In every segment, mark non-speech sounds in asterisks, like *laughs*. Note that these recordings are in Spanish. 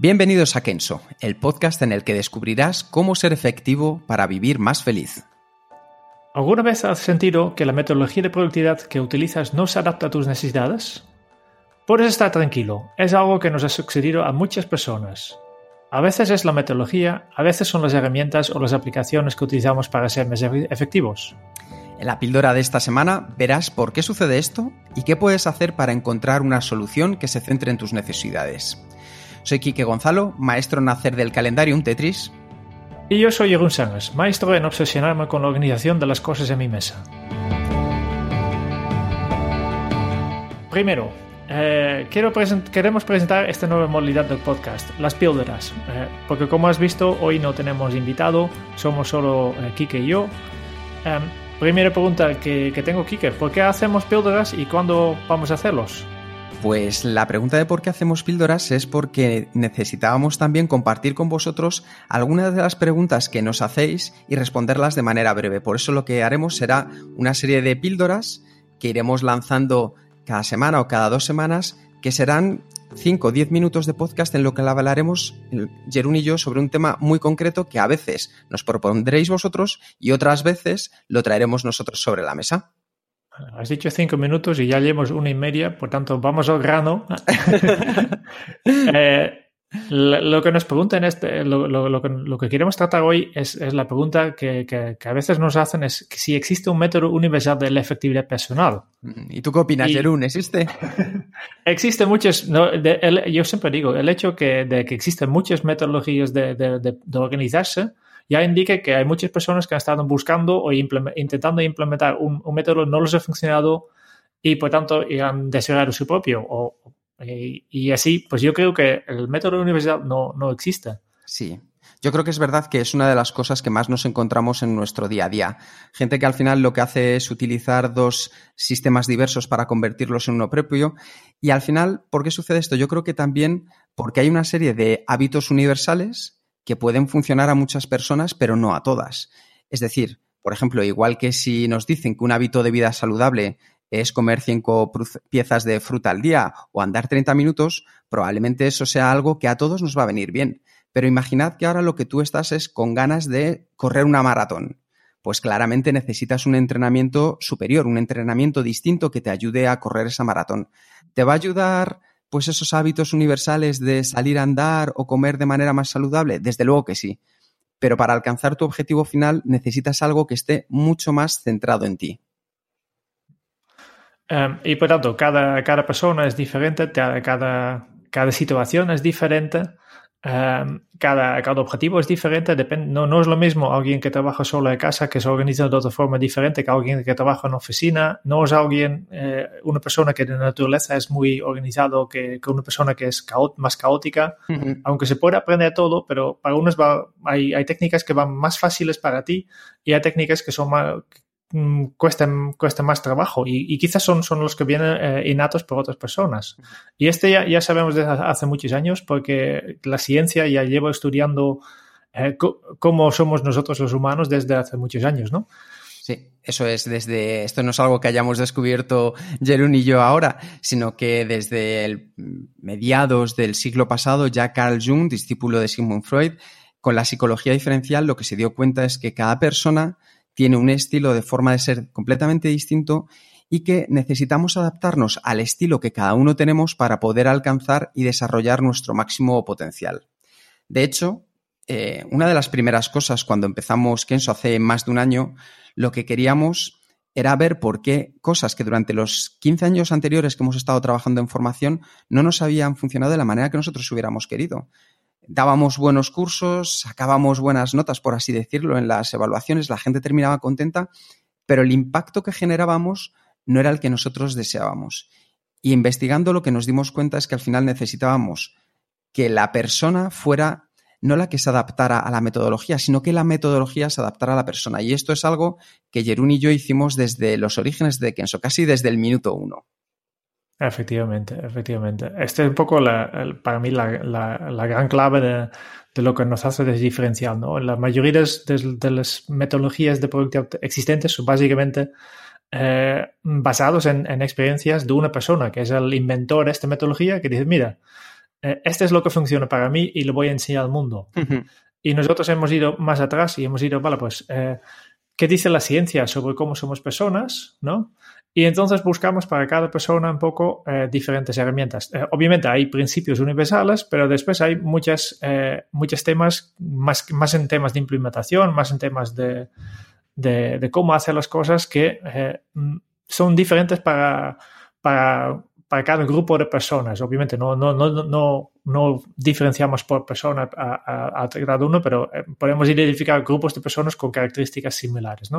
Bienvenidos a Kenso, el podcast en el que descubrirás cómo ser efectivo para vivir más feliz. ¿Alguna vez has sentido que la metodología de productividad que utilizas no se adapta a tus necesidades? Puedes estar tranquilo, es algo que nos ha sucedido a muchas personas. A veces es la metodología, a veces son las herramientas o las aplicaciones que utilizamos para ser más efectivos. En la píldora de esta semana verás por qué sucede esto y qué puedes hacer para encontrar una solución que se centre en tus necesidades. Soy Quique Gonzalo, maestro en hacer del calendario un Tetris. Y yo soy Jeroen Sánchez, maestro en obsesionarme con la organización de las cosas en mi mesa. Primero, eh, quiero queremos presentar esta nueva modalidad del podcast, las píldoras, eh, porque como has visto, hoy no tenemos invitado, somos solo eh, Kike y yo. Em, primera pregunta que, que tengo, Kike, ¿por qué hacemos píldoras y cuándo vamos a hacerlos? Pues la pregunta de por qué hacemos píldoras es porque necesitábamos también compartir con vosotros algunas de las preguntas que nos hacéis y responderlas de manera breve. Por eso lo que haremos será una serie de píldoras que iremos lanzando cada semana o cada dos semanas, que serán 5 o 10 minutos de podcast en lo que hablaremos Jerún y yo sobre un tema muy concreto que a veces nos propondréis vosotros y otras veces lo traeremos nosotros sobre la mesa. Has dicho cinco minutos y ya llevamos una y media, por tanto, vamos al grano. *laughs* eh, lo que nos preguntan, este, lo, lo, lo, que, lo, que, queremos tratar hoy es, es la pregunta que, que, que, a veces nos hacen, es si existe un método universal de la efectividad personal. ¿Y tú qué opinas, Jerún? ¿Existe? *laughs* existe muchos, no, de, el, yo siempre digo, el hecho que, de que existen muchas metodologías de, de, de organizarse, ya indica que hay muchas personas que han estado buscando o intentando implementar un, método, no les ha funcionado y por tanto han desarrollado su propio. Y, y, así, pues yo creo que el método universal no, no existe. Sí. Yo creo que es verdad que es una de las cosas que más nos encontramos en nuestro día a día. Gente que al final lo que hace es utilizar dos sistemas diversos para convertirlos en uno propio. Y al final, ¿por qué sucede esto? Yo creo que también porque hay una serie de hábitos universales que pueden funcionar a muchas personas, pero no a todas. Es decir, por ejemplo, igual que si nos dicen que un hábito de vida saludable es comer cinco piezas de fruta al día o andar 30 minutos, probablemente eso sea algo que a todos nos va a venir bien. Pero imaginad que ahora lo que tú estás es con ganas de correr una maratón. Pues claramente necesitas un entrenamiento superior, un entrenamiento distinto que te ayude a correr esa maratón. ¿Te va a ayudar pues esos hábitos universales de salir a andar o comer de manera más saludable? Desde luego que sí. Pero para alcanzar tu objetivo final necesitas algo que esté mucho más centrado en ti. Um, y por tanto, cada, cada persona es diferente, cada, cada situación es diferente. Um, cada, cada, objetivo es diferente, depende, no, no, es lo mismo alguien que trabaja solo en casa, que se organiza de otra forma diferente que alguien que trabaja en oficina, no es alguien, eh, una persona que de naturaleza es muy organizado que, que una persona que es caot, más caótica, uh -huh. aunque se puede aprender todo, pero para unos va, hay, hay, técnicas que van más fáciles para ti y hay técnicas que son más, cuesta, cuesta más trabajo y, y, quizás son, son los que vienen eh, innatos por otras personas. Y este ya, ya, sabemos desde hace muchos años porque la ciencia ya lleva estudiando eh, cómo somos nosotros los humanos desde hace muchos años, ¿no? Sí, eso es desde, esto no es algo que hayamos descubierto Jerún y yo ahora, sino que desde el mediados del siglo pasado ya Carl Jung, discípulo de Sigmund Freud, con la psicología diferencial lo que se dio cuenta es que cada persona tiene un estilo de forma de ser completamente distinto y que necesitamos adaptarnos al estilo que cada uno tenemos para poder alcanzar y desarrollar nuestro máximo potencial. De hecho, eh, una de las primeras cosas cuando empezamos Kenso hace más de un año, lo que queríamos era ver por qué cosas que durante los 15 años anteriores que hemos estado trabajando en formación no nos habían funcionado de la manera que nosotros hubiéramos querido dábamos buenos cursos, sacábamos buenas notas, por así decirlo, en las evaluaciones, la gente terminaba contenta, pero el impacto que generábamos no era el que nosotros deseábamos. Y investigando lo que nos dimos cuenta es que al final necesitábamos que la persona fuera no la que se adaptara a la metodología, sino que la metodología se adaptara a la persona. Y esto es algo que Jerún y yo hicimos desde los orígenes de Kenso, casi desde el minuto uno. Efectivamente, efectivamente. Este es un poco para mí la, gran clave de, lo que nos hace diferencial. ¿no? La mayoría de, las metodologías de producto existentes son básicamente eh, basados en, en, experiencias de una persona, que es el inventor de esta metodología, que dice, mira, eh, este es lo que funciona para mí y lo voy a enseñar al mundo. Y nosotros hemos ido más atrás y hemos ido, vale, pues, eh, ¿qué dice la ciencia sobre cómo somos personas? ¿No? Y entonces buscamos para cada persona un poco eh, diferentes herramientas. obviamente hay principios universales, pero después hay muchas, muchos temas, más, más en temas de implementación, más en temas de, de, cómo hacer las cosas que son diferentes para, para para cada grupo de personas. Obviamente no, no, no, no, no diferenciamos por persona a, a, cada uno, pero eh, podemos identificar grupos de personas con características similares. ¿no?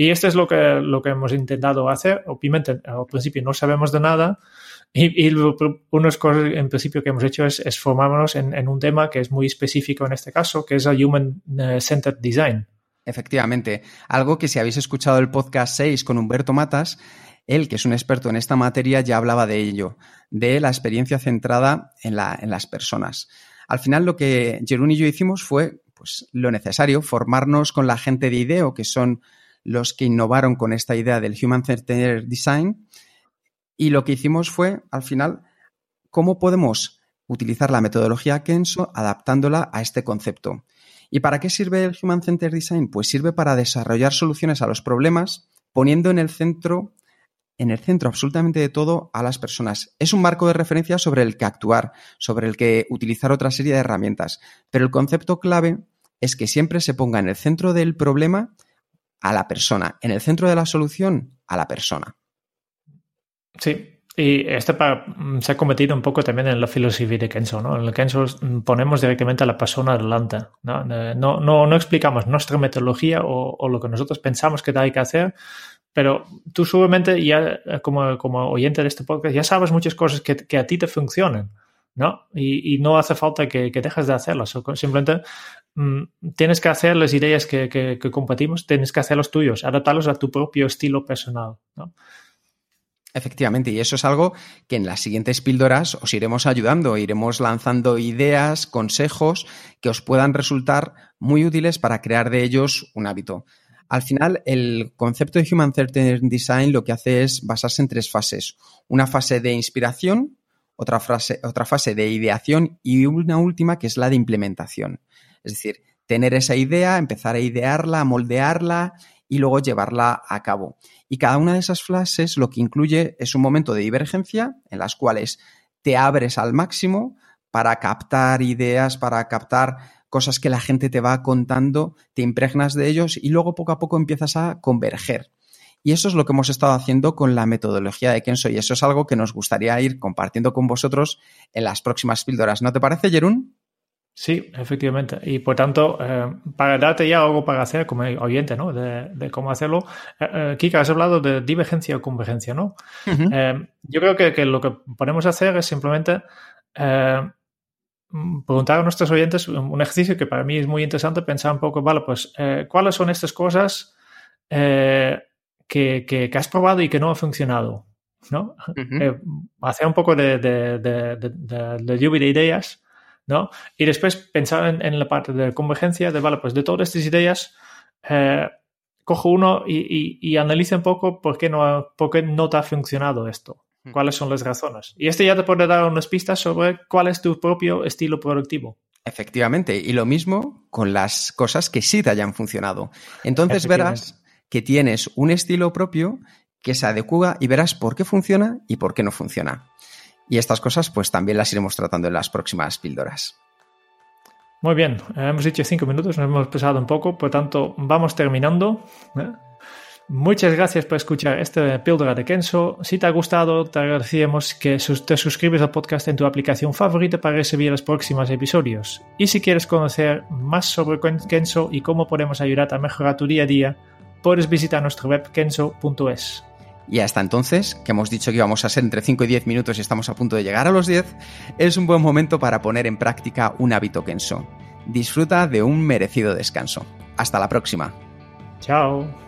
Y esto es lo que, lo que hemos intentado hacer. Obviamente, al principio no sabemos de nada. Y, y unas cosas en principio que hemos hecho es, es formarnos en, en, un tema que es muy específico en este caso, que es el Human eh, Centered Design. Efectivamente, algo que si habéis escuchado el podcast 6 con Humberto Matas, él, que es un experto en esta materia, ya hablaba de ello, de la experiencia centrada en, las personas. Al final lo que Jerún y yo hicimos fue pues, lo necesario, formarnos con la gente de IDEO, que son los que innovaron con esta idea del Human Centered Design, y lo que hicimos fue, al final, cómo podemos utilizar la metodología Kenso adaptándola a este concepto. ¿Y para qué sirve el Human Centered Design? Pues sirve para desarrollar soluciones a los problemas poniendo en el centro en el centro absolutamente de todo a las personas. Es un marco de referencia sobre el que actuar, sobre el que utilizar otra serie de herramientas, pero el concepto clave es que siempre se ponga en el centro del problema a la persona, en el centro de la solución a la persona. Sí, y este mm, se ha cometido un poco también en la filosofía de Kenzo, ¿no? En el Kenzo mm, ponemos directamente a la persona adelante, ¿no? No, no, no explicamos nuestra metodología o, lo que nosotros pensamos que hay que hacer, pero tú seguramente ya, eh, como, como oyente de este podcast, ya sabes muchas cosas que, que a ti te funcionan, ¿no? Y, no hace falta que, que dejes de hacerlas, simplemente tienes que hacer las ideas que, compartimos, tienes que hacer los tuyos, adaptarlos a tu propio estilo personal. Efectivamente, y eso es algo que en las siguientes píldoras os iremos ayudando, iremos lanzando ideas, consejos que os puedan resultar muy útiles para crear de ellos un hábito. Al final, el concepto de Human Centered Design lo que hace es basarse en tres fases. Una fase de inspiración, otra, otra fase de ideación y una última que es la de implementación. Es decir, tener esa idea, empezar a idearla, a moldearla y luego llevarla a cabo. Y cada una de esas fases lo que incluye es un momento de divergencia en las cuales te abres al máximo para captar ideas, para captar cosas que la gente te va contando, te impregnas de ellos y luego poco a poco empiezas a converger. Y eso es lo que hemos estado haciendo con la metodología de Kenso y eso es algo que nos gustaría ir compartiendo con vosotros en las próximas píldoras. ¿No te parece, Jerún? Sí, efectivamente. Y por tanto, eh, para darte ya algo para hacer como oyente, ¿no? De, cómo hacerlo. Eh, eh, Kika, has hablado de divergencia o convergencia, ¿no? yo creo que, lo que podemos hacer es simplemente preguntar a nuestros oyentes un ejercicio que para mí es muy interesante, pensar un poco, vale, pues, ¿cuáles son estas cosas eh, que, que, que, has probado y que no ha funcionado. ¿no? Uh -huh. eh, hacer un poco de, de, de, de, lluvia de ideas, ¿no? Y después pensar en, en, la parte de convergencia, de, vale, pues de todas estas ideas, eh, cojo uno y, y, y, analiza un poco por qué, no, por qué no te ha funcionado esto, cuáles son las razones. Y este ya te puede dar unas pistas sobre cuál es tu propio estilo productivo. Efectivamente, y lo mismo con las cosas que sí te hayan funcionado. Entonces verás que tienes un estilo propio que se adecua y verás por qué funciona y por qué no funciona. Y estas cosas pues también las iremos tratando en las próximas píldoras. Muy bien, hemos dicho cinco minutos, nos hemos pesado un poco, por tanto vamos terminando. ¿eh? Muchas gracias por escuchar esta píldora de Kenso. Si te ha gustado, te agradecemos que te suscribes al podcast en tu aplicación favorita para recibir los próximos episodios. Y si quieres conocer más sobre Kenso y cómo podemos ayudarte a mejorar tu día a día, puedes visitar nuestra web kenso.es. Y hasta entonces, que hemos dicho que íbamos a ser entre 5 y 10 minutos y estamos a punto de llegar a los 10, es un buen momento para poner en práctica un hábito Kenso. Disfruta de un merecido descanso. Hasta la próxima. Chao.